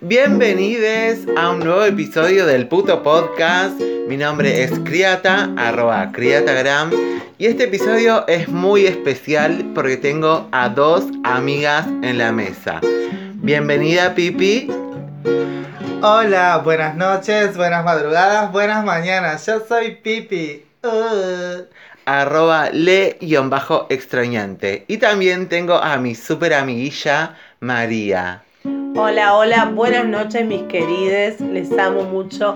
Bienvenidos a un nuevo episodio del puto podcast. Mi nombre es Criata, arroba Criatagram. Y este episodio es muy especial porque tengo a dos amigas en la mesa. Bienvenida Pipi. Hola, buenas noches, buenas madrugadas, buenas mañanas. Yo soy Pipi. Uh. Arroba le-extrañante. Y también tengo a mi super amiguilla María. Hola, hola, buenas noches mis querides, les amo mucho.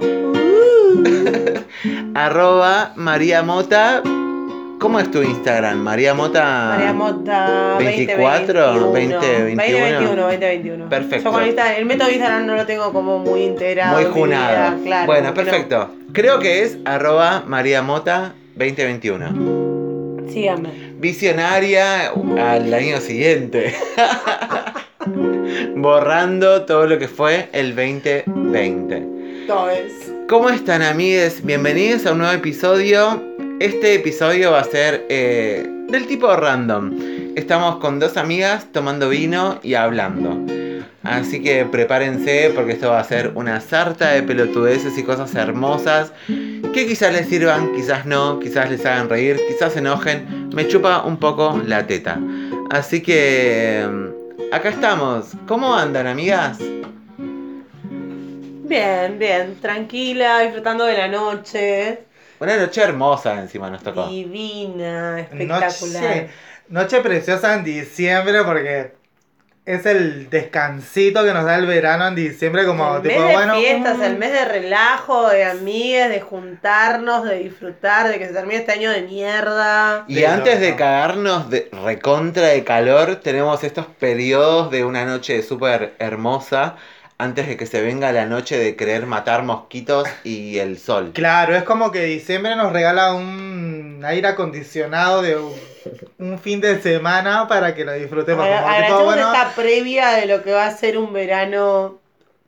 arroba María Mota. ¿Cómo es tu Instagram? María Mota. María Mota 24, 20, 21. 2021, 2021. Perfecto. Yo con Instagram, el método de Instagram no lo tengo como muy integrado. Muy junado. vida, claro, bueno, perfecto. Creo que es arroba María Mota 2021. no- Síganme. Visionaria al año siguiente. Borrando todo lo que fue el 2020. Todo es. ¿Cómo están amigues? Bienvenidos a un nuevo episodio. Este episodio va a ser eh, del tipo random. Estamos con dos amigas tomando vino y hablando. Así que prepárense porque esto va a ser una sarta de pelotudeces y cosas hermosas que quizás les sirvan, quizás no, quizás les hagan reír, quizás se enojen. Me chupa un poco la teta. Así que mm, acá estamos. ¿Cómo andan amigas? Bien, bien, tranquila, disfrutando de la noche. Una noche hermosa encima nos tocó. Divina, espectacular. Noche, noche preciosa en diciembre porque es el descansito que nos da el verano en diciembre como el tipo, mes de bueno, fiestas, mm, el mes de relajo, de amigas, de juntarnos, de disfrutar, de que se termine este año de mierda. Y De antes de cagarnos de recontra de calor, tenemos estos periodos de una noche súper hermosa, antes de que se venga la noche de querer matar mosquitos y el sol. Claro, es como que diciembre nos regala un aire acondicionado de un, un fin de semana para que lo disfrutemos. Como bueno, esta previa de lo que va a ser un verano.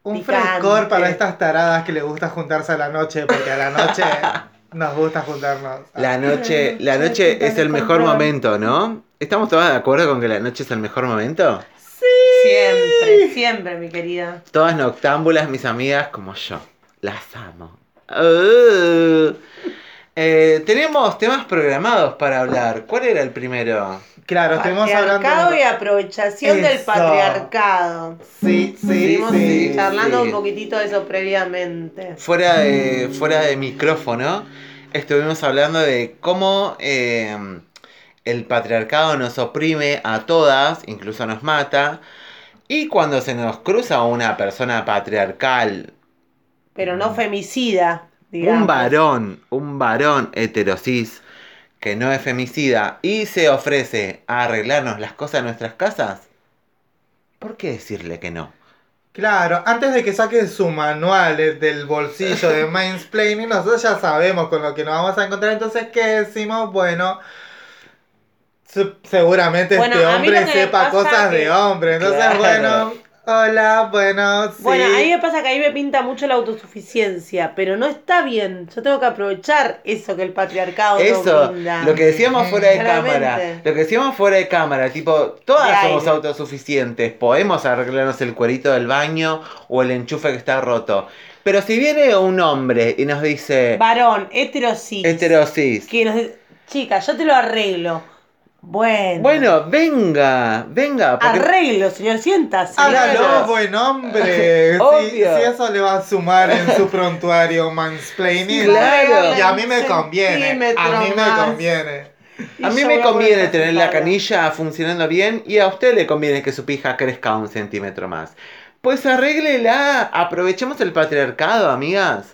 un picante. frescor para estas taradas que les gusta juntarse a la noche, porque a la noche nos gusta juntarnos. La noche, la noche es el mejor momento, ¿no? ¿Estamos todas de acuerdo con que la noche es el mejor momento? Siempre, siempre, mi querida. Todas noctámbulas, mis amigas, como yo. Las amo. Uh. Eh, tenemos temas programados para hablar. ¿Cuál era el primero? Claro, estuvimos Patriarcado hablando. y aprovechación del patriarcado. Sí, sí, Estuvimos sí. charlando sí. un poquitito de eso previamente. Fuera de, fuera de micrófono, estuvimos hablando de cómo eh, el patriarcado nos oprime a todas, incluso nos mata. Y cuando se nos cruza una persona patriarcal, Pero no femicida, digamos. un varón, un varón heterosis que no es femicida y se ofrece a arreglarnos las cosas en nuestras casas, ¿por qué decirle que no? Claro, antes de que saque su manual eh, del bolsillo de mansplaining, nosotros ya sabemos con lo que nos vamos a encontrar. Entonces, ¿qué decimos? Bueno, seguramente Bueno, este hombre sepa cosas que- de hombre. Entonces, Claro. bueno, hola, bueno, sí. Bueno, a mí me pasa que a mí me pinta mucho la autosuficiencia, pero no está bien. Yo tengo que aprovechar eso que el patriarcado Eso, lo que decíamos fuera de Claramente. cámara, lo que decíamos fuera de cámara, tipo, todas De somos aire. autosuficientes, podemos arreglarnos el cuerito del baño o el enchufe que está roto. Pero si viene un hombre y nos dice, Varón, heterosis. heterosis, Que nos dice, chica, yo te lo arreglo. Bueno. bueno, venga, venga, porque Arreglo, señor, siéntase. Hágalo, Claro. buen hombre. si, Obvio. si eso le va a sumar en su prontuario mansplaining. Claro. Y a mí me conviene. A mí me conviene. a mí me conviene tener la canilla funcionando bien y a usted le conviene que su pija crezca un centímetro más. Pues arréglela, aprovechemos el patriarcado, amigas.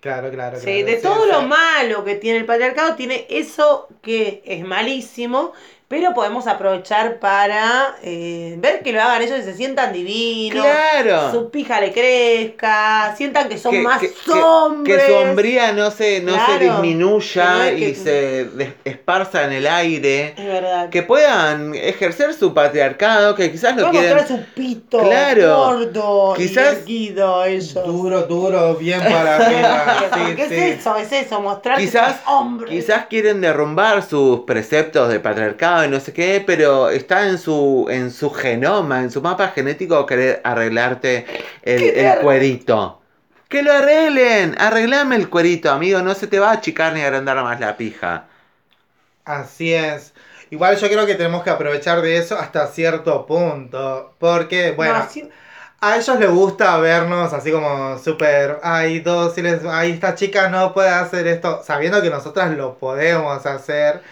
Claro, claro, Sí, claro, de sí, todo sí. lo malo que tiene el patriarcado, tiene eso que es malísimo, pero podemos aprovechar para eh, ver que lo hagan ellos y se sientan divinos. Claro. Su pija le crezca, sientan que son que, más que- que- hombres. que su hombría no se, no se Claro. disminuya Que no es que- y se esparza en el aire. Es verdad. Que puedan ejercer su patriarcado, que quizás lo quieren. mostrar su pito Claro. gordo Quizás- y ellos. Duro, duro, bien para arriba. Sí, Porque sí. es eso, es eso, mostrar que Quizás- sos hombre. Quizás quieren derrumbar sus preceptos de patriarcado y no sé qué, pero está en su, en su genoma, en su mapa genético querer arreglarte el, ¿Qué te el cuerito. Que lo arreglen, arreglame el cuerito, amigo, no se te va a achicar ni a agrandar más la pija. Así es. Igual yo creo que tenemos que aprovechar de eso hasta cierto punto. Porque, bueno, No, a ellos les gusta vernos así como súper, ay, dóciles, ay, esta chica no puede hacer esto, sabiendo que nosotras lo podemos hacer.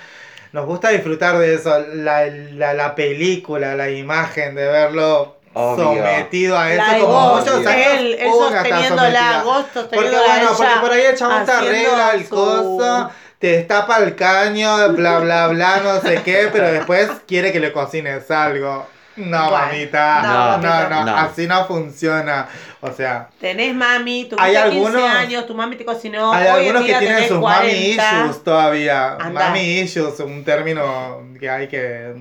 Nos gusta disfrutar de eso, la, la, la película, la imagen, de verlo Obvio. sometido a eso la como Ghost, muchos años. él, él está sosteniéndola, sometida. Ghost Porque bueno, porque por ahí el chabón te arregla el su- coso, te destapa el caño, bla bla bla, no sé qué, pero después quiere que le cocines algo. No, Bueno, mamita. no, No, no. No. así no funciona. O sea, Tenés mami, tuviste Hay 15 algunos- años, tu mami te cocinó, hay hoy en algunos que día tienen tenés sus 40. mami issues todavía. Andá. Mami issues, un término que hay que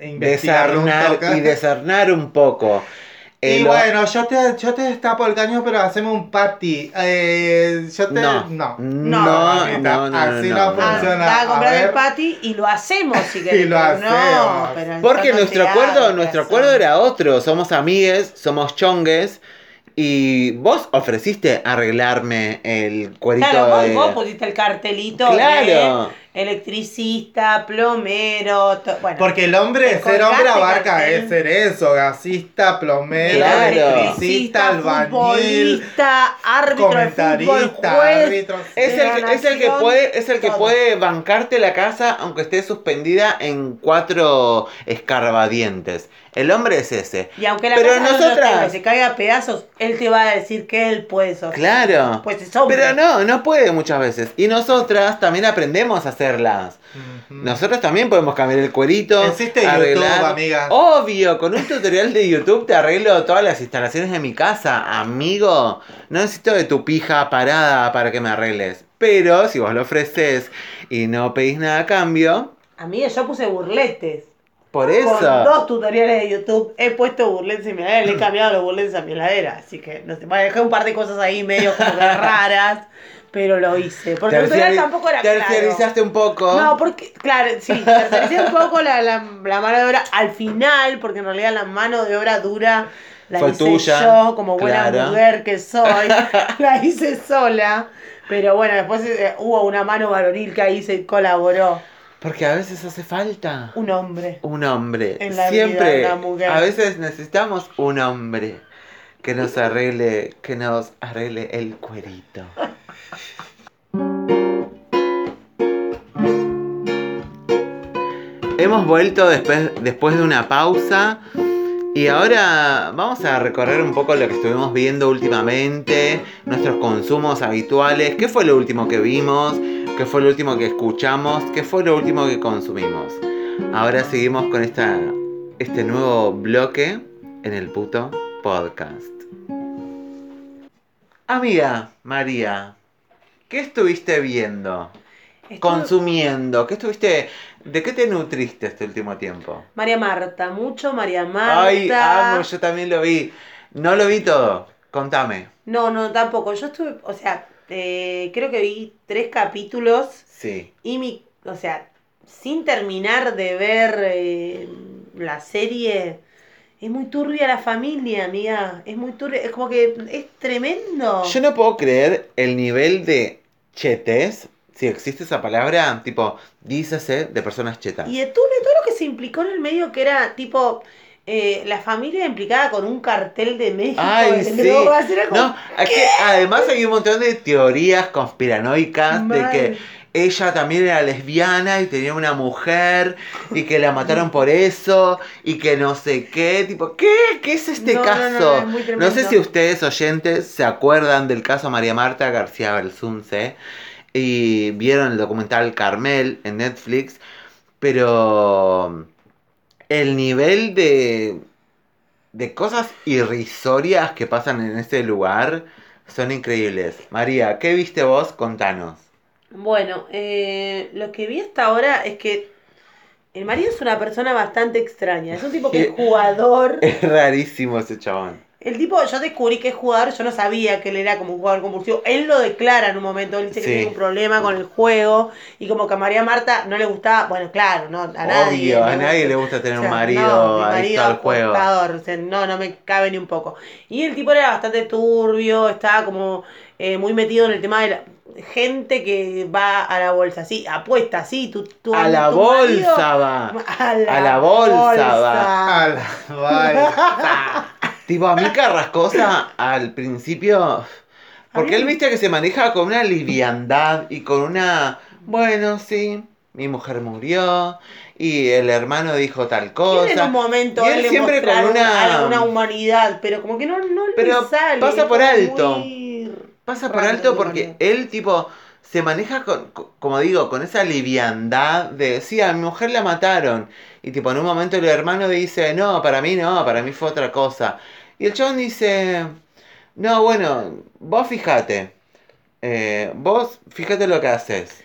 investigar un toque. y desarnar un poco. Y lo- bueno, yo te, yo te destapo el caño, pero haceme un patty. Eh, yo te. No, No. no, no, no, no, así no, no no. Ah, funciona. va a comprar A el ver. patty y lo hacemos si querés. Y lo hacemos. pero Porque nuestro acuerdo, nuestro acuerdo era otro. Somos amigues, somos chongues. Y vos ofreciste arreglarme el cuerito Claro, vos, de... vos pusiste el cartelito Claro. de electricista, plomero, to- bueno. Porque el hombre, ser hombre abarca es ser eso, gasista, plomero, Claro. electricista, albañil, futbolista, árbitro de fútbol, comentarista, juez. árbitro. Es el, que, es el que puede, es el que todo. puede bancarte la casa aunque esté suspendida en cuatro escarbadientes. El hombre es ese. Y aunque la Pero casa no nosotras- y se caiga a pedazos, él te va a decir que él puede sostener. Claro. Pues es hombre. Pero no, no puede muchas veces. Y nosotras también aprendemos a hacerlas. Nosotros también podemos cambiar el cuerito. Existe YouTube, amigas. Obvio, con un tutorial de YouTube te arreglo todas las instalaciones de mi casa, amigo. No necesito de tu pija parada para que me arregles. Pero si vos lo ofreces y no pedís nada a cambio, A mí yo puse burletes. por Con eso. dos tutoriales de YouTube he puesto burletes en mi heladera, le he cambiado los burletes a mi heladera. Así que no sé, bueno, dejé un par de cosas ahí medio como raras, pero lo hice. Porque Terciari- tampoco era claro. Terciarizaste un poco. No, porque, claro, sí, terciaricé un poco la, la, la mano de obra al final, porque en realidad la mano de obra dura la Fue hice tuya, yo, como buena claro. mujer que soy, la hice sola. Pero bueno, después eh, hubo una mano varonil que ahí se colaboró. Porque a veces hace falta Un hombre. un hombre. En la vida Siempre. de una mujer. A veces necesitamos un hombre que nos arregle, que nos arregle el cuerito. Hemos vuelto después, después de una pausa y ahora vamos a recorrer un poco lo que estuvimos viendo últimamente, nuestros consumos habituales, qué fue lo último que vimos, qué fue lo último que escuchamos, qué fue lo último que consumimos. Ahora seguimos con esta, este nuevo bloque en el puto podcast. Amiga María, ¿qué estuviste viendo? Estuve- Consumiendo, ¿qué estuviste? ¿De qué te nutriste este último tiempo? María Marta, mucho María Marta. Ay, amo, yo también lo vi. No lo vi todo. Contame. No, no, tampoco. Yo estuve, o sea, eh, creo que vi tres capítulos Sí. y mi, o sea, sin terminar de ver eh, la serie, es muy turbia la familia, amiga. Es muy turbia, es como que es tremendo. Yo no puedo creer el nivel de chetes, si existe esa palabra, tipo, dícese de personas chetas. Y de todo, de todo lo que se implicó en el medio, que era tipo eh, la familia implicada con un cartel de México. Ay, sí. drogas, como, No, es que además hay un montón de teorías conspiranoicas de que ella también era lesbiana y tenía una mujer y que la mataron por eso y que no sé qué, tipo, ¿qué? ¿Qué es este No, caso? no, es sé si ustedes oyentes se acuerdan del caso María Marta García Belsunce y vieron el documental Carmel en Netflix, pero el nivel de de cosas irrisorias que pasan en ese lugar son increíbles. María, ¿qué viste vos? Contanos. Bueno, eh, lo que vi hasta ahora es que el marido es una persona bastante extraña. Es un tipo que es jugador. Es rarísimo ese chabón. El tipo, yo descubrí que es jugador, yo no sabía que él era como un jugador compulsivo. Él lo declara en un momento, él dice que Sí. tiene un problema con el juego y como que a María Marta no le gustaba, bueno, claro, no, a nadie. Obvio, a le nadie gusta. le gusta tener O sea, un marido no, mi marido al juego. o sea, no, no me cabe ni un poco. Y el tipo era bastante turbio, estaba como eh, muy metido en el tema de la gente que va a la bolsa, sí, apuesta, sí, tú, tú A la tu marido- bolsa va. a la, A la bolsa va. A la vaina. Tipo, a mí Carrascosa al principio. Porque él viste que se maneja con una liviandad y con una. Bueno, sí, mi mujer murió y el hermano dijo tal Tiene en un cosa. momento Y él él le siempre con una- alguna humanidad, pero como que no, no le Pero sale. pasa por alto. muy Pasa por alto porque él, tipo, se maneja con, co- como digo, con esa liviandad de, sí, a mi mujer la mataron. Y tipo, en un momento el hermano dice, no, para mí no, para mí fue otra cosa. Y el chabón dice, no, bueno, vos fíjate. Eh, vos fíjate lo que haces.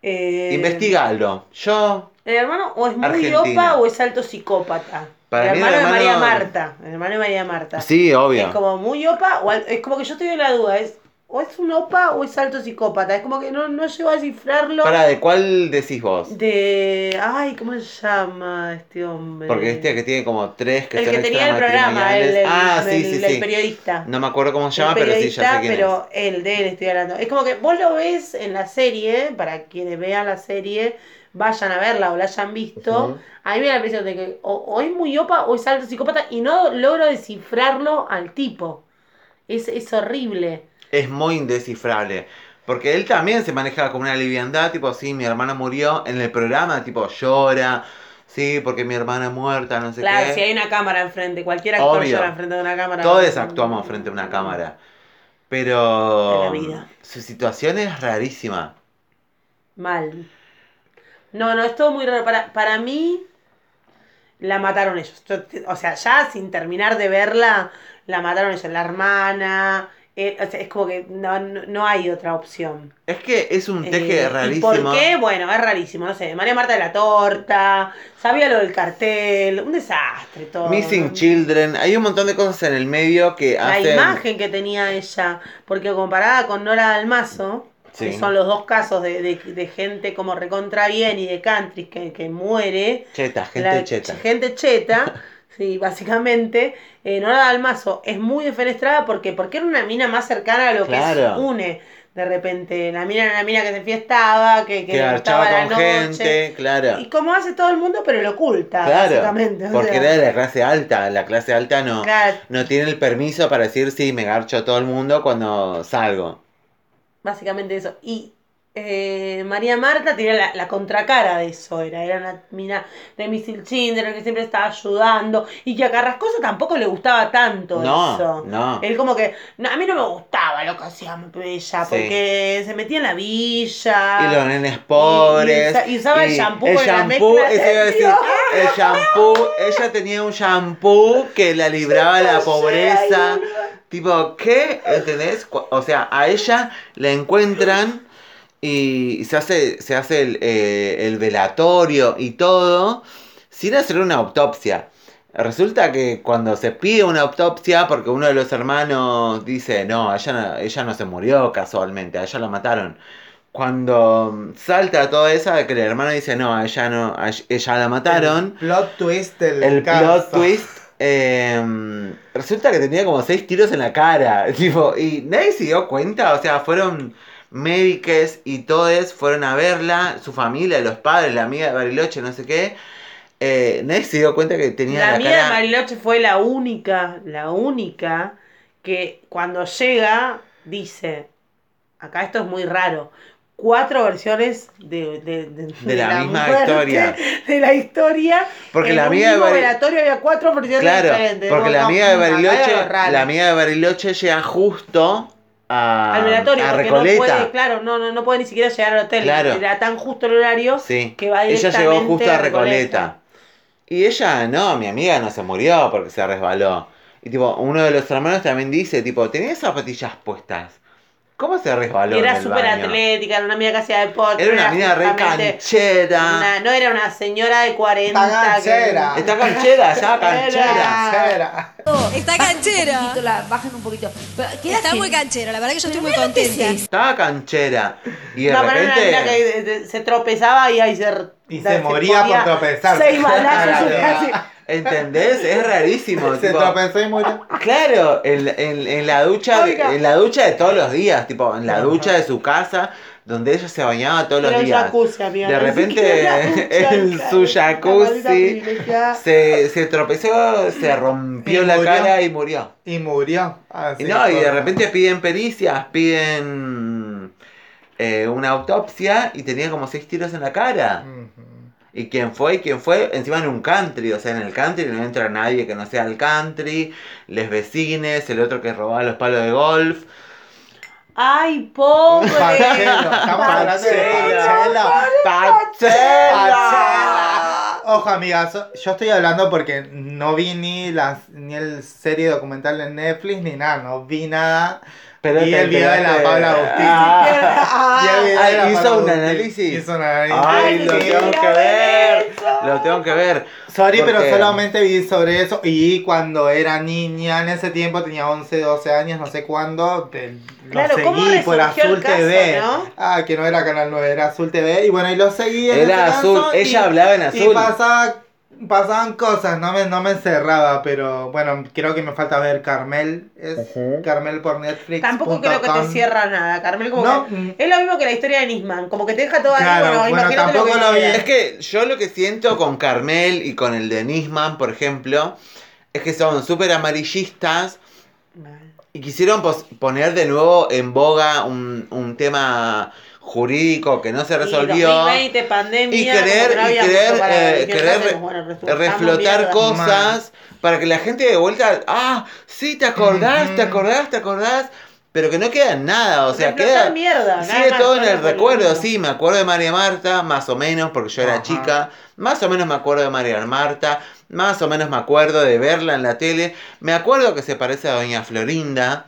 Eh, Investigalo. Yo, El hermano o es muy Argentina. opa o es alto psicópata. Para el mí el hermano de María hermano- Marta. El hermano de María Marta. sí, Es obvio. como muy opa o al- es como que yo estoy en la duda. Es, o es un opa o es alto psicópata. Es como que no, no llego a descifrarlo. Para, ¿de cuál decís vos? De. Ay, ¿cómo se llama este hombre? Porque este que tiene como tres que el son que tenía el programa, el, el- ah, sí, el- sí, el sí. periodista. No me acuerdo cómo se llama, pero sí, ya sé quién es. pero el de él estoy hablando. Es como que vos lo ves en la serie, para quienes vean la serie, vayan a verla o la hayan visto. A mí me da la impresión de que o, o es muy opa o es alto psicópata y no logro descifrarlo al tipo. Es, es horrible. Es muy indescifrable. Porque él también se maneja con una liviandad, tipo, sí, mi hermana murió en el programa, tipo, llora, sí, porque mi hermana muerta, no sé claro, qué. si hay una cámara enfrente, cualquier actor Obvio. llora enfrente de una cámara. Todos actuamos frente a una cámara. Pero De la vida. su situación es rarísima. Mal. No, no, es todo muy raro. Para, para mí, la mataron ellos. Yo o sea, ya sin terminar de verla, la mataron ellos. La hermana. Eh, o sea, es como que no, no, hay otra opción. Es que es un teje Eh, ¿y rarísimo. ¿Por qué? Bueno, es rarísimo. No sé, María Marta de la Torta, sabía lo del cartel, un desastre todo. Missing. Children, hay un montón de cosas en el medio que La hacen. imagen que tenía ella, porque comparada con Nora Dalmazo, Sí. que son los dos casos de, de, de gente como recontra bien y de country que, que muere, Cheta, gente la- cheta. gente cheta, sí, básicamente, eh, Nora Dalmazo es muy defenestrada porque, porque era una mina más cercana a lo que Claro. se une. De repente, la mina era una mina que se fiestaba, que, que Que archaba la con noche. gente, claro. Y como hace todo el mundo, pero lo oculta, Claro, básicamente. o porque sea, era de la clase alta, la clase alta no, claro, no tiene el permiso para decir sí, me garcho a todo el mundo cuando salgo. Básicamente eso. Y eh, María Marta tenía la, la contracara de eso, era, era una mina de Missile Children que siempre estaba ayudando y que a Carrascosa tampoco le gustaba tanto No, eso. no. Él como que, no, a mí no me gustaba lo que hacía ella, Sí. porque se metía en la villa. Y los nenes pobres. y y usaba el shampoo el la shampoo, mezcla iba a decir, el shampoo, ella tenía un shampoo que la libraba de la pobreza. Tipo, ¿qué? ¿Entendés? O sea, a ella la encuentran y se hace, se hace el, eh, el velatorio y todo sin hacer una autopsia. Resulta que cuando se pide una autopsia, porque uno de los hermanos dice, no, ella no, ella no se murió casualmente, a ella la mataron. Cuando salta todo eso de que el hermano dice, no, a ella no, a ella la mataron El plot twist del el caso. plot twist eh, resulta que tenía como seis tiros en la cara tipo y nadie se dio cuenta o sea fueron médicos y todos fueron a verla su familia los padres la amiga de Bariloche no sé qué eh, nadie se dio cuenta que tenía La la, mía de cara Mariloche fue la única, la única que cuando llega dice, acá esto es muy raro, cuatro versiones de, de, de- De la misma muerte, historia. De la historia. porque en la un amiga de Bariloche había cuatro versiones claro diferentes. porque No, la no, amiga de Bariloche la amiga de Bariloche llega justo a, al velatorio, a porque no Recoleta puede, claro, no, no, no puede ni siquiera llegar al hotel. Claro. Era tan justo el horario Sí, que va ella llegó directamente justo a Recoleta. Recoleta. Y ella, no, mi amiga no se murió porque se resbaló. Y tipo, uno de los hermanos también dice, tipo, ¿tenés zapatillas puestas? ¿Cómo se resbaló? Era súper atlética, era una amiga que hacía deporte. Era una mina re canchera. una- no era una señora de 40 Está canchera. que... Está canchera, ya canchera. Canchera. Está canchera. Un poquito, la bajan un poquito. Pero Está muy canchera, la verdad que yo estoy muy contenta. es Estaba canchera. Y de No, pero era una mina que eh, se tropezaba y ahí se... Y se moría por tropezar. Seis balazos. ¿Entendés? Es rarísimo. Se tipo, tropezó y murió. Claro, en, en- en la ducha, Oiga. en la ducha de todos los días, tipo, en la ducha de su casa, donde ella se bañaba todos los días. jacuzzi, amiga, De repente, ducha, en su jacuzzi. Se, se tropezó, se rompió Y la murió. cara y murió. Y murió. Así Y no, y de repente piden pericias, piden eh, una autopsia y tenía como seis tiros en la cara. Ujú. ¿Y quién fue? ¿Y quién fue? Encima en un country, o sea, en el country no entra nadie que no sea el country, les vecines, el otro que robaba los palos de golf. Ay, pobre. Pachelo, estamos hablando de Pachelo. Pachela. Ojo, amigas, yo estoy hablando porque no vi ni la ni el serie documental en Netflix ni nada, no vi nada. Pero y el video de la Paula Agustín. Ah. Y Ah, ¿hizo un análisis? Hizo un análisis. Ay, Ay, lo tengo que ver. Lo tengo que ver. Sorry, pero solamente vi sobre eso. Y cuando era niña, en ese tiempo tenía 11, 12 años, no sé cuándo. te- lo Claro, ¿cómo seguí por Azul caso, TV. no? Ah, que no era Canal 9, era Azul TV. Y bueno, y lo seguí en Era ese azul, caso, ella y- hablaba en Y azul. pasaba, pasaban cosas, no me, no me encerraba, pero bueno, creo que me falta ver Carmel. Es Ujú. Carmel por Netflix. Tampoco creo que te cierra nada, Carmel. Como No, que- mm. es lo mismo que la historia de Nisman, como que te deja todo ahí. Claro, Bueno, bueno, imagínate tampoco que lo vi. queda. Es que yo lo que siento con Carmel y con el de Nisman, por ejemplo, es que son súper amarillistas y quisieron pos- poner de nuevo en boga un, un tema jurídico que no se Y resolvió. 2020, pandemia, y querer, no y querer, eh, ver. ¿Qué querer re- Bueno, reflotar mierda. cosas para que la gente de vuelta, ah, sí, te acordás, te acordás, te acordás, pero que no queda en nada, o sea, Reflotar queda, mierda, sigue más, todo en el recuerdo, sí, me acuerdo de María Marta, más o menos, porque yo era Ajá. chica, más o menos me acuerdo de María Marta, más o menos me acuerdo de verla en la tele, me acuerdo que se parece a Doña Florinda,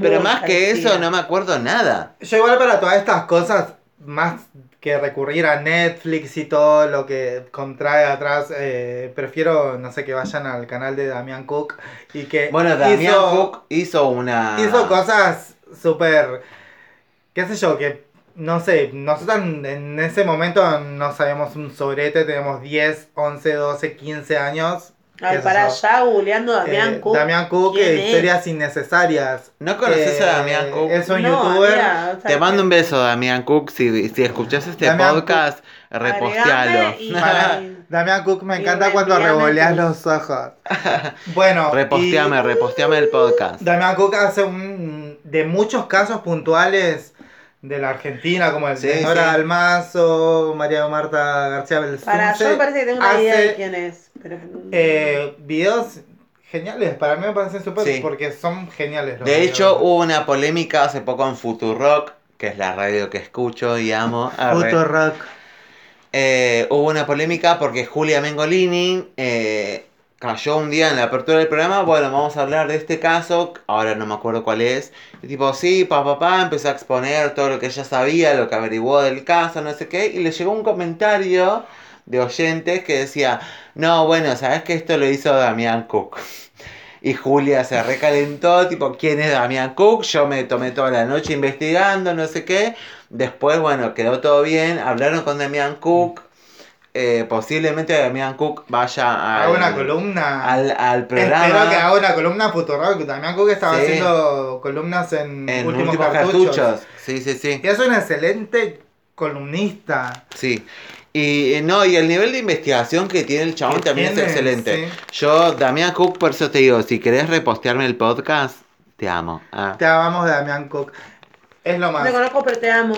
pero más que parecida. eso no me acuerdo nada. Yo igual para todas estas cosas, más que recurrir a Netflix y todo lo que contrae atrás, eh, prefiero, no sé, que vayan al canal de Damián Cook y que Bueno, Damián Cook hizo una... hizo cosas súper, qué sé yo, que no sé, nosotros en ese momento no sabíamos un sobrete, teníamos 10, 11, 12, 15 años. Ay, para allá googleando Damián Eh, Cook. Damián Cook, ¿Quién eh, es? historias innecesarias. ¿No conoces a Eh, Damián Cook? Es un No, youtuber. amiga, o sea, Te mando un beso, Damián Cook. Si, si escuchas este Damián podcast, repostealo. Y- Para Damián Cook me encanta cuando revoleas los ojos. Bueno, reposteame, y reposteame el podcast. Damián Cook hace un de muchos casos puntuales de la Argentina, como el Sí, de Nora sí. Dalmazo, María Marta García Belsunce. Para, yo me parece que tengo una idea hace, de quién es. Pero... eh, videos geniales, para mí me parecen súper Sí. porque son geniales. los De videos. hecho, hubo una polémica hace poco en Futurock, que es la radio que escucho y amo. Futurock. Eh, hubo una polémica porque Julia Mengolini eh, cayó un día en la apertura del programa. Bueno, vamos a hablar de este caso. Ahora no me acuerdo cuál es. Y tipo, sí, papá, papá, empezó a exponer todo lo que ella sabía, lo que averiguó del caso, no sé qué. Y le llegó un comentario de oyentes que decía: No, bueno, sabes que esto lo hizo Damián Cook. Y Julia se recalentó, tipo, ¿quién es Damián Cook? Yo me tomé toda la noche investigando, no sé qué. Después, bueno, quedó todo bien. Hablaron con Damián Cook. Eh, posiblemente Damián Cook vaya al, Haga una columna. al, al programa. Espero que haga una columna Futurock. Damián Cook estaba Sí. haciendo columnas en, en últimos, últimos cartuchos. cartuchos. Sí, sí, sí. Y es un excelente columnista. Sí. Y eh, no, y el nivel de investigación que tiene el chabón también tiene, es excelente. sí. Yo, Damián Cook, por eso te digo, si querés repostearme el podcast, te amo. Ah. Te amamos de Damián Cook. Es lo No más. te conozco, pero te amo.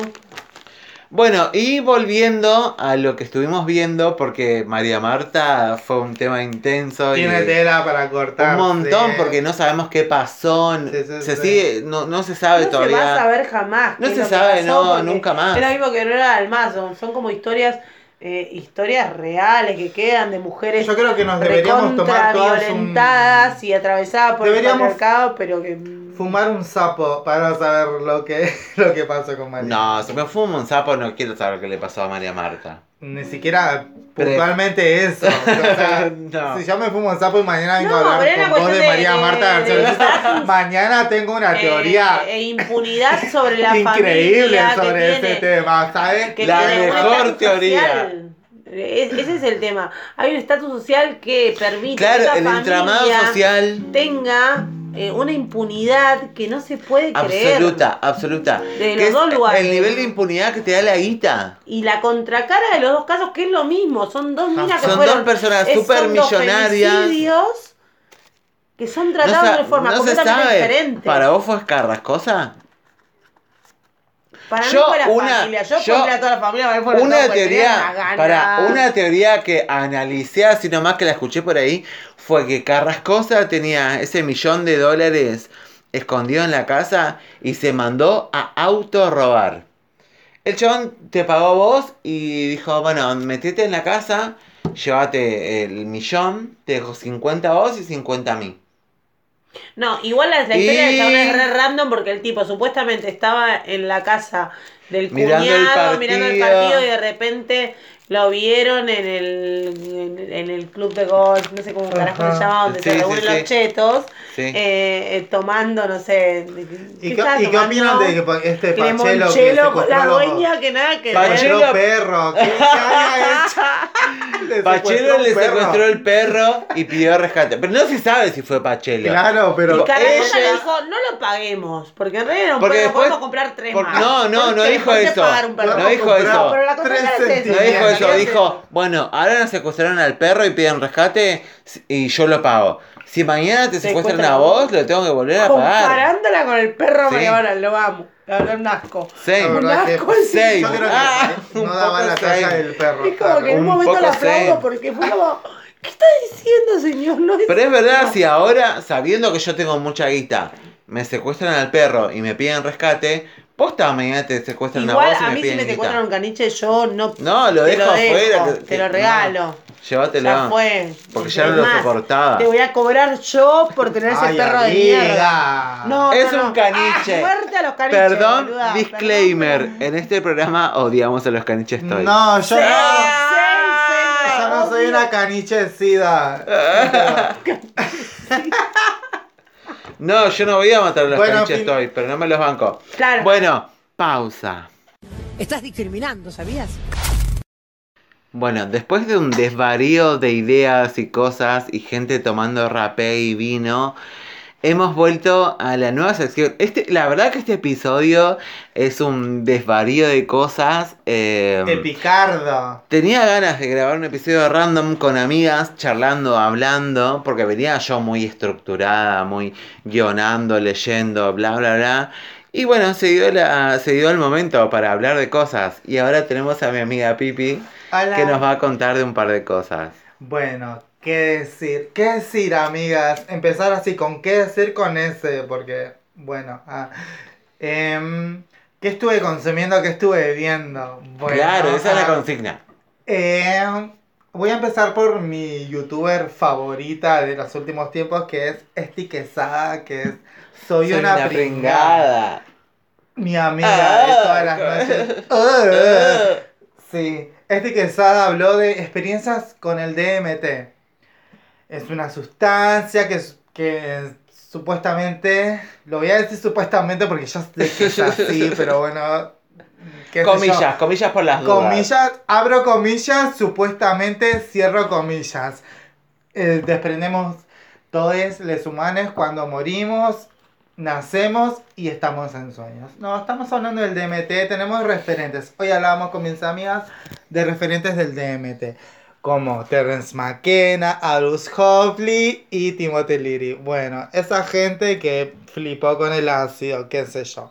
Bueno, y volviendo a lo que estuvimos viendo, porque María Marta fue un tema intenso. Tiene y tela para cortar. un montón, porque no sabemos qué pasó. Sí, sí, se sí. sigue, no, no se sabe No todavía. se va a saber jamás. No se sabe, pasó, no, nunca más. Es lo mismo que no era el mazo. Son como historias, eh, historias reales que quedan de mujeres Yo creo que nos deberíamos tomar todas un- violentadas y atravesadas por Deberíamos el patriarcado, pero que. fumar un sapo para saber lo que, lo que pasó con María. No, si me fumo un sapo no quiero saber qué le pasó a María Marta. Ni siquiera puntualmente eso. O sea, No. Si yo me fumo un sapo y mañana vengo No, a hablar con vos de de- María de- Marta de- García, mañana tengo una teoría Eh, e impunidad sobre la increíble familia sobre que ese tema, ¿sabes? La mejor teoría. social. Es- ese es el tema. Hay un estatus social que permite Claro, que esa el entramado familia social. tenga eh, una impunidad que no se puede creer. Absoluta, absoluta. De los dos lugares. El nivel de impunidad que te da la guita. Y la contracara de los dos casos, que es lo mismo, son dos minas que Son fueron. dos personas dos supermillonarias. femicidios que son tratados de forma no se completamente sabe. diferente. ¿Para vos fue carrascosa? Para Yo, mí fue la una- familia. Yo, yo- a toda la familia, para mí fueron Una teoría, para una teoría que analicé así nomás que la escuché por ahí, fue que Carrascosa tenía ese millón de dólares escondido en la casa y se mandó a autorrobar. El chabón te pagó a vos y dijo, bueno, metete en la casa, llévate el millón, te dejo 50 a vos y 50 a mí. No, igual la, la historia Y- del chabón es re random porque el tipo supuestamente estaba en la casa del Mirando el cuñado mirando el partido y de repente lo vieron en el, en, en el club de golf, no sé cómo carajo Ajá. se llama, donde Sí, se reúnen sí. los chetos, Sí. eh, eh, tomando, no sé. ¿Y qué, y qué opinan de que este Pachelo que la dueña que nada que. Pachelo perro? ¿Qué, qué había hecho? Le Pachelo le secuestró el perro y pidió rescate. Pero no se sabe si fue Pachelo. Claro, Y pero Caracosa ella- le dijo, no lo paguemos, porque en realidad no, Porque podemos, después- podemos comprar tres por- más. no, no, ¿Por no dijo ¿Por qué eso. No dijo eso. No, dijo eso, dijo, bueno, ahora nos secuestraron al perro y piden rescate y yo lo pago. Si mañana te secuestran a vos, lo tengo que volver a pagar. Comparándola con el perro Sí. Mariana, lo amo. La verdad, un asco. Sí. la Un que asco el Same. yo creo que Ah, no un daba la talla del perro. Es como que en un Un momento lo aplaudo same. porque fue como, ¿qué está diciendo, señor? No es Pero es verdad, no. si ahora, sabiendo que yo tengo mucha guita, me secuestran al perro y me piden rescate, posta mañana te secuestran a Igual vos y a me mí si piden me secuestran un caniche, yo no. No, lo te dejo afuera, que- Te que- lo no. Llévatelo. Ya fue. Porque ya no lo soportaba. Te voy a cobrar yo por tener ese Ay, perro de amiga. mierda. No, Es no, un no. caniche. Ah, muerte a los caniches. Perdón, boluda, disclaimer. perdón, En este programa odiamos a los caniches toy. No, yo Sí, no. sí, sí, Yo no soy una caniche sida. No, yo no voy a matar a los Bueno, caniches fin- toy, pero no me los banco. Claro. Bueno, pausa. Estás discriminando, ¿sabías? Bueno, después de un desvarío de ideas y cosas y gente tomando rapé y vino, hemos vuelto a la nueva sección. Este, la verdad que este episodio es un desvarío de cosas. eh, Epicardo. Tenía ganas de grabar un episodio random con amigas, charlando, hablando, porque venía yo muy estructurada, muy guionando, leyendo, bla, bla, bla. Y bueno, se dio, la, se dio el momento para hablar de cosas. Y ahora tenemos a mi amiga Pipi, Hola. que nos va a contar de un par de cosas. Bueno, ¿qué decir? ¿Qué decir, amigas? Empezar así con qué decir con ese, porque, bueno, ah, em, ¿qué estuve consumiendo? ¿Qué estuve viendo? Bueno, claro, esa es la ah, consigna. em, voy a empezar por mi youtuber favorita de los últimos tiempos, que es Esti Quesada, que es Soy, una, pringada. Mi amiga de Ah, todas las ok. noches. Ah. Sí, este Quesada habló de experiencias con el DMT. Es una sustancia que, que supuestamente, lo voy a decir supuestamente porque yo sé que es así, pero bueno. comillas, comillas por las dudas. Comillas, abro comillas, supuestamente cierro comillas. Eh, desprendemos todos los humanos cuando morimos, nacemos y estamos en sueños. No, estamos hablando del DMT, tenemos referentes. Hoy hablábamos con mis amigas de referentes del DMT. Como Terence McKenna, Aldous Huxley y Timothy Leary. Bueno, esa gente que flipó con el ácido, qué sé yo.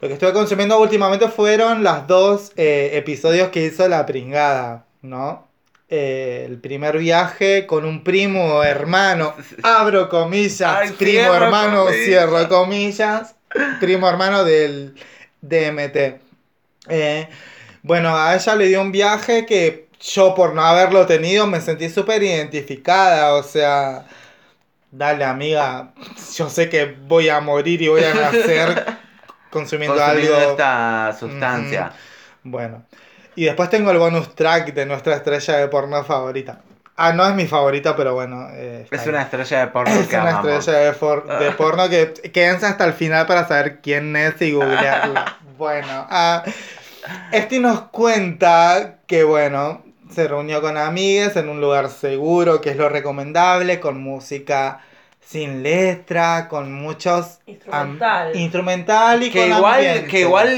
Lo que estuve consumiendo últimamente fueron los dos eh, episodios que hizo La Pringada, ¿no? Eh, el primer viaje con un primo hermano, abro comillas, Ay, primo hermano, comillas. cierro comillas, primo hermano del DMT. Eh, bueno, a ella le dio un viaje que yo por no haberlo tenido me sentí súper identificada, o sea, dale amiga, yo sé que voy a morir y voy a nacer consumiendo, Consumiendo algo. esta sustancia. Bueno, y después tengo el bonus track de nuestra estrella de porno favorita. Ah, no es mi favorita, pero bueno. eh, Es ahí. una estrella de porno Es que una amamos. estrella de, for- de porno que quédense hasta el final para saber quién es y googlearla. bueno, ah, este nos cuenta que, bueno, se reunió con amigues en un lugar seguro, que es lo recomendable, con música sin letra, con muchos... am- Instrumental. instrumental y Que con igual, ambiente. que igual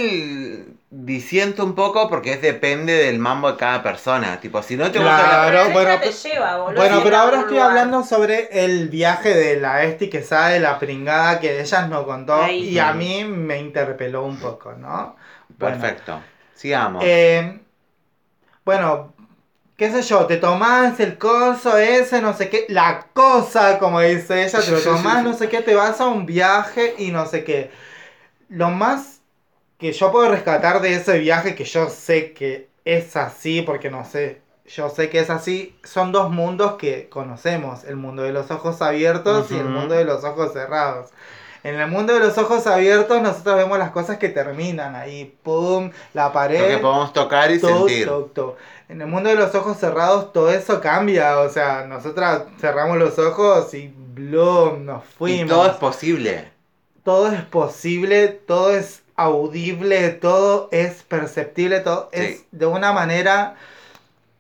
disiento un poco porque es depende del mambo de cada persona. Tipo, si no te gusta Claro, la... Bueno, te pero- lleva, boludo, Bueno, pero ahora estoy lugar. hablando sobre el viaje de la Esti que sabe la pringada que ellas nos contó Ahí. y a mí me interpeló un poco, ¿no? Bueno, Perfecto. Sigamos. eh, bueno, qué sé yo, te tomás el coso ese, no sé qué, la cosa, como dice ella, te lo tomás, no sé qué, te vas a un viaje y no sé qué. Lo más que yo puedo rescatar de ese viaje, que yo sé que es así, porque no sé, yo sé que es así, son dos mundos que conocemos, el mundo de los ojos abiertos y el mundo de los ojos cerrados. En el mundo de los ojos abiertos nosotros vemos las cosas que terminan ahí, pum, la pared. Lo que podemos tocar y sentir. En el mundo de los ojos cerrados todo eso cambia, o sea, nosotras cerramos los ojos y bloom, nos Y fuimos. todo es posible. Todo es posible, todo es audible, todo es perceptible, todo Sí. es de una manera...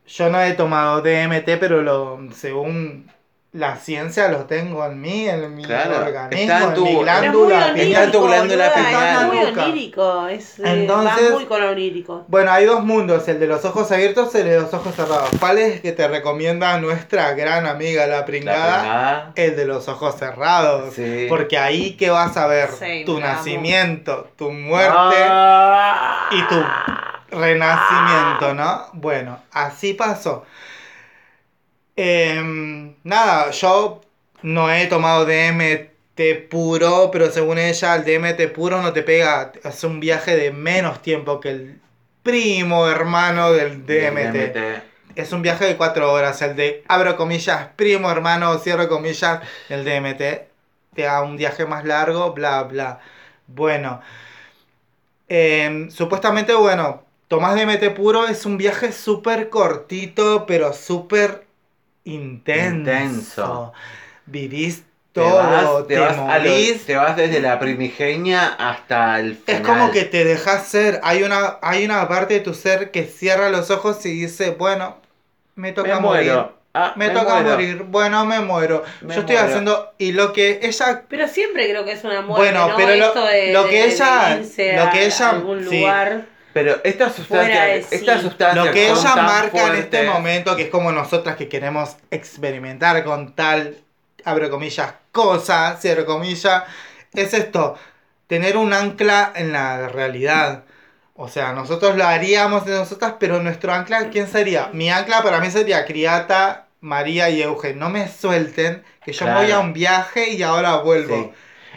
Yo no he tomado DMT, pero lo, según la ciencia lo tengo en mí, en mi Claro, organismo, está en tu- mi glándula. onírico, Está en tu glándula pineal. Es muy onírico. Es, eh, Entonces- va muy con onírico. Bueno, hay dos mundos, el de los ojos abiertos y el de los ojos cerrados. ¿Cuál es el que te recomienda nuestra gran amiga la La pringada? El de los ojos cerrados. Sí. Porque ahí que vas a ver Sí, tu nacimiento, tu muerte Ah. y tu renacimiento, ¿no? Bueno, así pasó. Em, nada, yo no he tomado DMT puro, pero según ella, el DMT puro no te pega. Es un viaje de menos tiempo que el primo hermano del DMT. Es un viaje de cuatro horas. El de, abro comillas, primo hermano, cierro comillas, el DMT. Te da un viaje más largo, bla, bla. Bueno. em, supuestamente, bueno, tomás DMT puro es un viaje súper cortito, pero súper intenso. Intenso. Vivís Te todo, vas, te, te, vas a lo- morís. te vas desde la primigenia hasta el Es final. como que te dejas ser. Hay una, hay una parte de tu ser que cierra los ojos y dice, bueno, me toca me morir. Ah, Me, toca muero. morir. Bueno, me muero. Me Yo estoy muero. haciendo. Y lo que ella. Pero siempre creo que es una muerte, Bueno, ¿no? pero lo- Esto de, lo que de- de ella- irse lo que ella- algún sí. lugar. Pero de sí. sustancias Lo que ella marca en este momento, que es como nosotras que queremos experimentar con tal, abro comillas, cosa, cierro comillas, es esto, tener un ancla en la realidad. O sea, nosotros lo haríamos de nosotras, pero nuestro ancla, ¿quién sería? Mi ancla para mí sería Criata, María y Eugen. No me suelten, que yo me voy a Claro. un viaje y ahora vuelvo. Sí.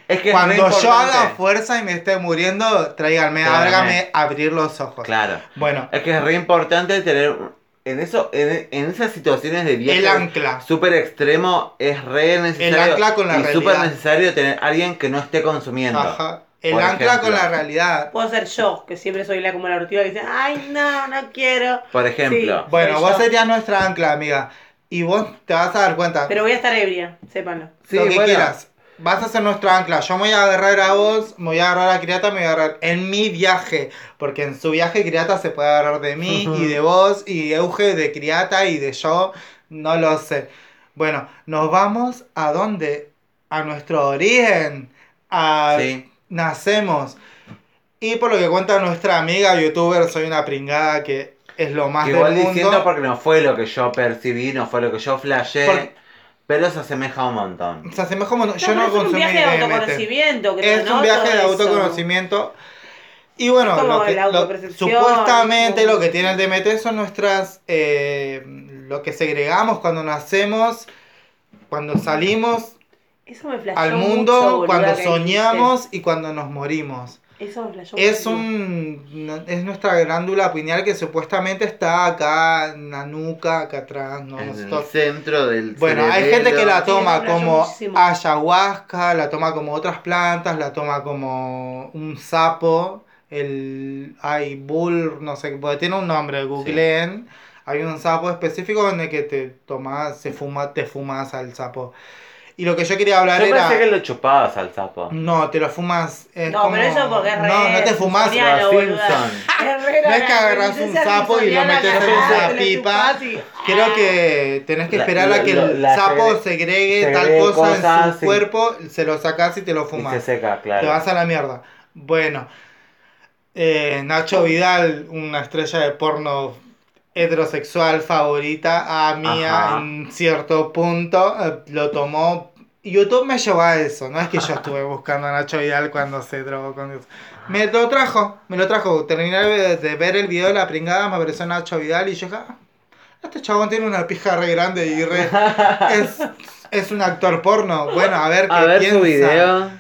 Es que es Cuando re yo haga fuerza y me esté muriendo, tráiganme, Tráigame. hágame abrir los ojos. Claro. Bueno, Es que es re importante tener en eso, en, en esas situaciones de viaje el ancla. súper extremo es re necesario. El ancla con la y realidad. súper necesario tener alguien que no esté consumiendo. Ajá. El Por ancla ejemplo. con la realidad. Puedo ser yo, que siempre soy la como la ortiga que dice, ay, no, no quiero. Por ejemplo. Sí. Bueno, vos yo. serías nuestra ancla, amiga. Y vos te vas a dar cuenta. Pero voy a estar ebria, sépanlo. Sí, lo que bueno. quieras. Vas a ser nuestra ancla. Yo me voy a agarrar a vos, me voy a agarrar a Criata, me voy a agarrar en mi viaje. Porque en su viaje Criata se puede agarrar de mí y de vos y Euge de Criata y de yo. No lo sé. Bueno, nos vamos a dónde? A nuestro origen. A... Sí. Nacemos. Y por lo que cuenta nuestra amiga youtuber, soy una pringada que es lo más igual del mundo. diciendo porque no fue lo que yo percibí, no fue lo que yo flashé, Por- pero se asemeja un montón. Se asemeja un montón. Yo no es un consumí viaje de autoconocimiento, creo, Es ¿no? un viaje Todo de eso. autoconocimiento. Y bueno, Como lo que, la lo- autopercepción, supuestamente como- lo que tiene el DMT son nuestras. eh, lo que segregamos cuando nacemos, cuando salimos Eso me flasheó al mundo, cuando soñamos y cuando nos morimos. Eso es la un es nuestra glándula pineal que supuestamente está acá en la nuca, acá atrás, ¿no? en Nosotros- el centro del Bueno, hay gente que la Sí, toma como ayahuasca, la toma como otras plantas, la toma como un sapo, el ay bull, no sé, porque tiene un nombre, googleen. Hay un sapo específico en el que te tomas, se fuma, te fumas al sapo. Y lo que yo quería hablar Yo era pensé que lo chupabas al sapo. no, te lo fumas. Es No, como- pero eso porque es re No, no te fumas. Simpson. No es que agarrás un sapo y lo metes en una pipa. Creo que tenés que La- esperar a que lo- el la sapo segre- segregue tal cosa en su sí. cuerpo, se lo sacás y te lo Y fumas. se seca, claro. Te vas a la mierda. Bueno, eh, Nacho Vidal, una estrella de porno heterosexual favorita a mía en cierto punto, eh, lo tomó. YouTube me llevó a eso, no es que yo estuve buscando a Nacho Vidal cuando se drogó con eso. Me lo trajo, me lo trajo. Terminé de, de ver el video de la pringada, me apareció Nacho Vidal y yo dije, "Ah, este chabón tiene una pija re grande y re... es, es un actor porno. Bueno, a ver qué A ver piensa. su video.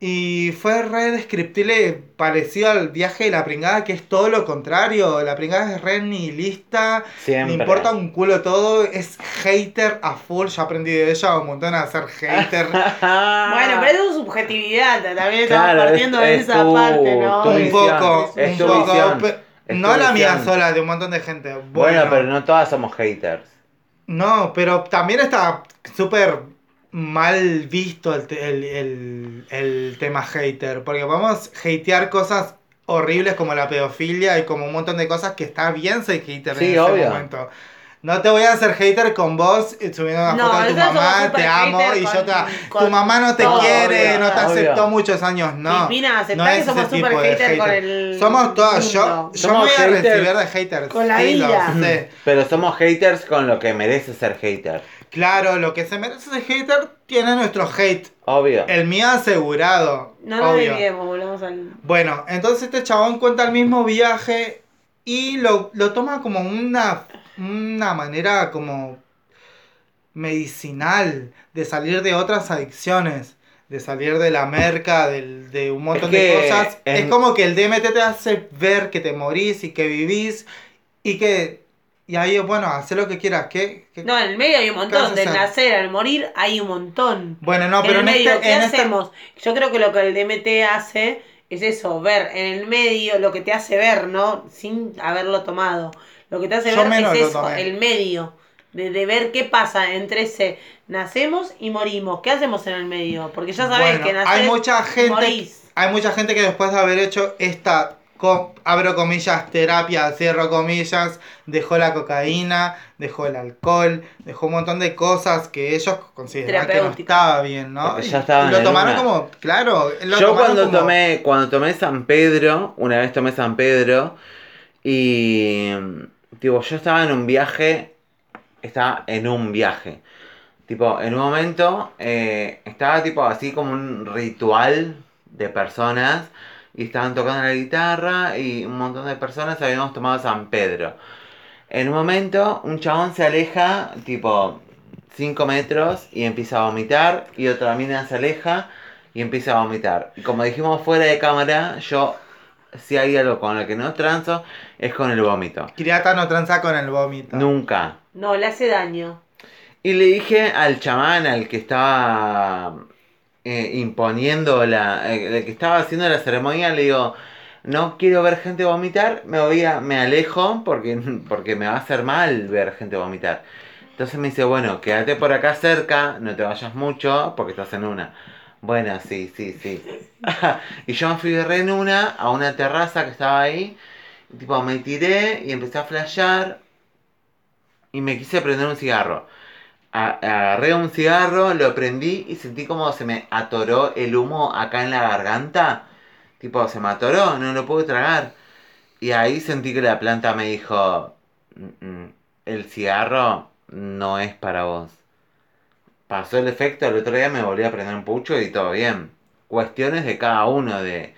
Y fue re descriptible, parecido al viaje de la pringada, que es todo lo contrario. La pringada es re nihilista, Siempre. le importa un culo todo, es hater a full. Ya aprendí de ella un montón a ser hater. Bueno, pero eso es subjetividad, también estamos Claro, partiendo es- de es esa tu- parte, ¿no? tu un poco, es un tu poco. no la mía sola, de un montón de gente. Bueno, Bueno, pero no todas somos haters. No, pero también está súper mal visto el, te- el, el- el tema hater, porque podemos hatear cosas horribles como la pedofilia y como un montón de cosas que está bien ser hater Sí, en ese obvio. momento. No te voy a hacer hater con vos eh, subiendo una No, foto de tu mamá, te amo hater y yo con- te... con tu mamá no te todo, quiere, obvio, no te obvio. aceptó muchos años, no. Pipina, aceptá no que es somos ese súper tipo de hater con hater. el Somos todas, yo, yo Somos me voy a haters recibir de haters. con la sí, lo vida. sé. Pero somos haters con lo que merece ser hater. Claro, lo que se merece ese hater tiene nuestro hate. Obvio. El mío asegurado. No nos obvio. desviemos, volvamos al... Bueno, entonces este chabón cuenta el mismo viaje y lo, lo toma como una, una manera como medicinal de salir de otras adicciones, de salir de la merca, del- de un montón Es de cosas. en- Es como que el DMT te hace ver que te morís y que vivís y que... Y ahí, bueno, hacer lo que quieras. ¿Qué, qué- No, en el medio hay un ¿Qué vas montón. a de hacer? nacer al morir hay un montón. Bueno, no, en pero el en, medio, este, ¿qué en esta- hacemos? Yo creo que lo que el DMT hace es eso, ver en el medio lo que te hace ver, ¿no? Sin haberlo tomado. Lo que te hace Yo ver es eso, el medio. De, de ver qué pasa entre ese nacemos y morimos. ¿Qué hacemos en el medio? Porque ya sabes Bueno, que nacés hay mucha y gente morís. hay mucha gente que después de haber hecho esta abro comillas terapia cierro comillas dejó la cocaína dejó el alcohol dejó un montón de cosas que ellos consideraban que no estaba bien no ya estaban y lo tomaron una. como claro lo Yo tomaron cuando como- tomé, cuando tomé San Pedro, una vez tomé San Pedro, y tipo, yo estaba en un viaje, estaba en un viaje. Tipo, en un momento eh, estaba tipo así como un ritual de personas y estaban tocando la guitarra y un montón de personas habíamos tomado San Pedro. En un momento un chabón se aleja tipo 5 metros y empieza a vomitar y otra mina se aleja y empieza a vomitar. Y como dijimos fuera de cámara, yo si hay algo con lo que no transo es con el vómito. Kiriata no tranza con el vómito Nunca. No, le hace daño. Y le dije al chamán, al que estaba eh, imponiendo la. eh, el que estaba haciendo la ceremonia, le digo. No quiero ver gente vomitar, me voy a, me alejo porque, porque me va a hacer mal ver gente vomitar. Entonces me dice, bueno, quédate por acá cerca, no te vayas mucho porque estás en una. Bueno, sí, sí, sí. y yo me fui re en una a una terraza que estaba ahí. tipo, me tiré y empecé a flashear y me quise prender un cigarro. Agarré un cigarro, lo prendí y sentí como se me atoró el humo acá en la garganta. Tipo, se me atoró, no lo pude tragar. Y ahí sentí que la planta me dijo, "Mm, mm, el cigarro no es para vos. Pasó el efecto, el otro día me volví a prender un pucho y todo bien. Cuestiones de cada uno de,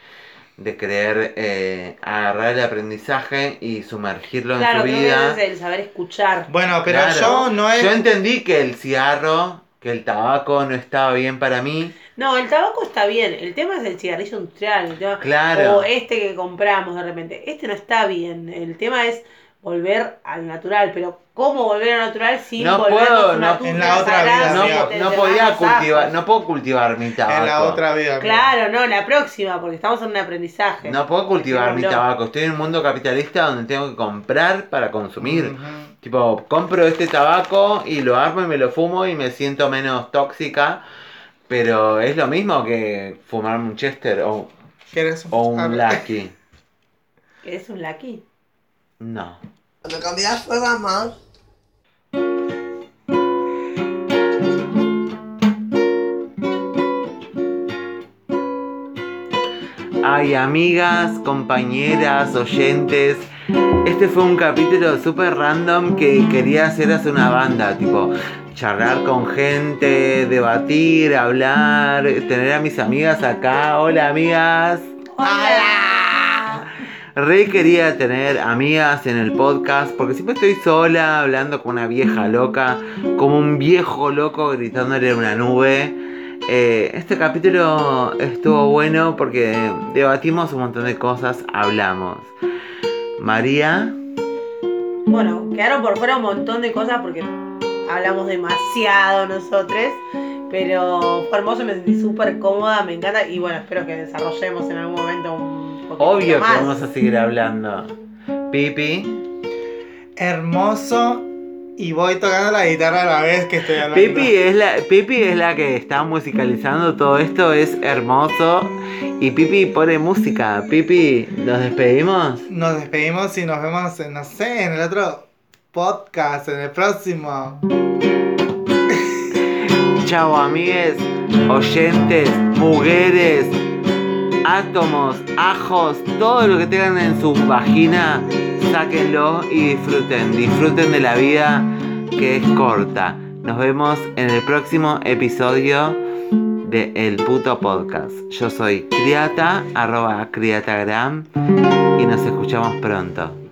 de querer eh, agarrar el aprendizaje y sumergirlo Claro, en su vida. es el saber escuchar. bueno pero Claro. yo no es Yo entendí que el cigarro, que el tabaco no estaba bien para mí. No, el tabaco está bien. El tema es el cigarrillo industrial. el tema- Claro. O este que compramos de repente. Este no está bien. El tema es volver al natural. Pero ¿cómo volver al natural sin No puedo, una no- En la otra vida, No, te- no te podía cultivar, no puedo cultivar mi tabaco. En la otra vida. Claro, no, la próxima, porque estamos en un aprendizaje. No puedo cultivar mi tabaco. Estoy en un mundo capitalista donde tengo que comprar para consumir. Tipo, compro este tabaco y lo armo y me lo fumo y me siento menos tóxica. Pero es lo mismo que fumar un Chester o, ¿Quieres o un Lucky. ¿Eres un lucky? No. Cuando cambias programas, Ay, amigas, compañeras, oyentes. Este fue un capítulo súper random que quería hacer hace una banda, tipo charlar con gente, debatir, hablar, tener a mis amigas acá. Hola, amigas. ¡Hola! Re quería tener amigas en el podcast porque siempre estoy sola hablando con una vieja loca, como un viejo loco gritándole en una nube. Eh, este capítulo estuvo bueno porque debatimos un montón de cosas, hablamos. María, Bueno, quedaron por fuera un montón de cosas porque hablamos demasiado nosotros. Pero fue hermoso, me sentí súper cómoda, me encanta. Y bueno, espero que desarrollemos en algún momento un obvio que más. vamos a seguir hablando. Pipi, Hermoso. Y voy tocando la guitarra a la vez que estoy hablando. Pipi es la, Pipi es la que está musicalizando todo esto, es hermoso. Y Pipi pone música. Pipi, ¿nos despedimos? Nos despedimos y nos vemos, no sé, en el otro podcast, en el próximo. Chao amigues, oyentes, mujeres, átomos, ajos, todo lo que tengan en su vagina, sáquenlo y disfruten, disfruten de la vida que es corta. Nos vemos en el próximo episodio de El Puto Podcast. Yo soy Criata, arroba Criatagram, y nos escuchamos pronto.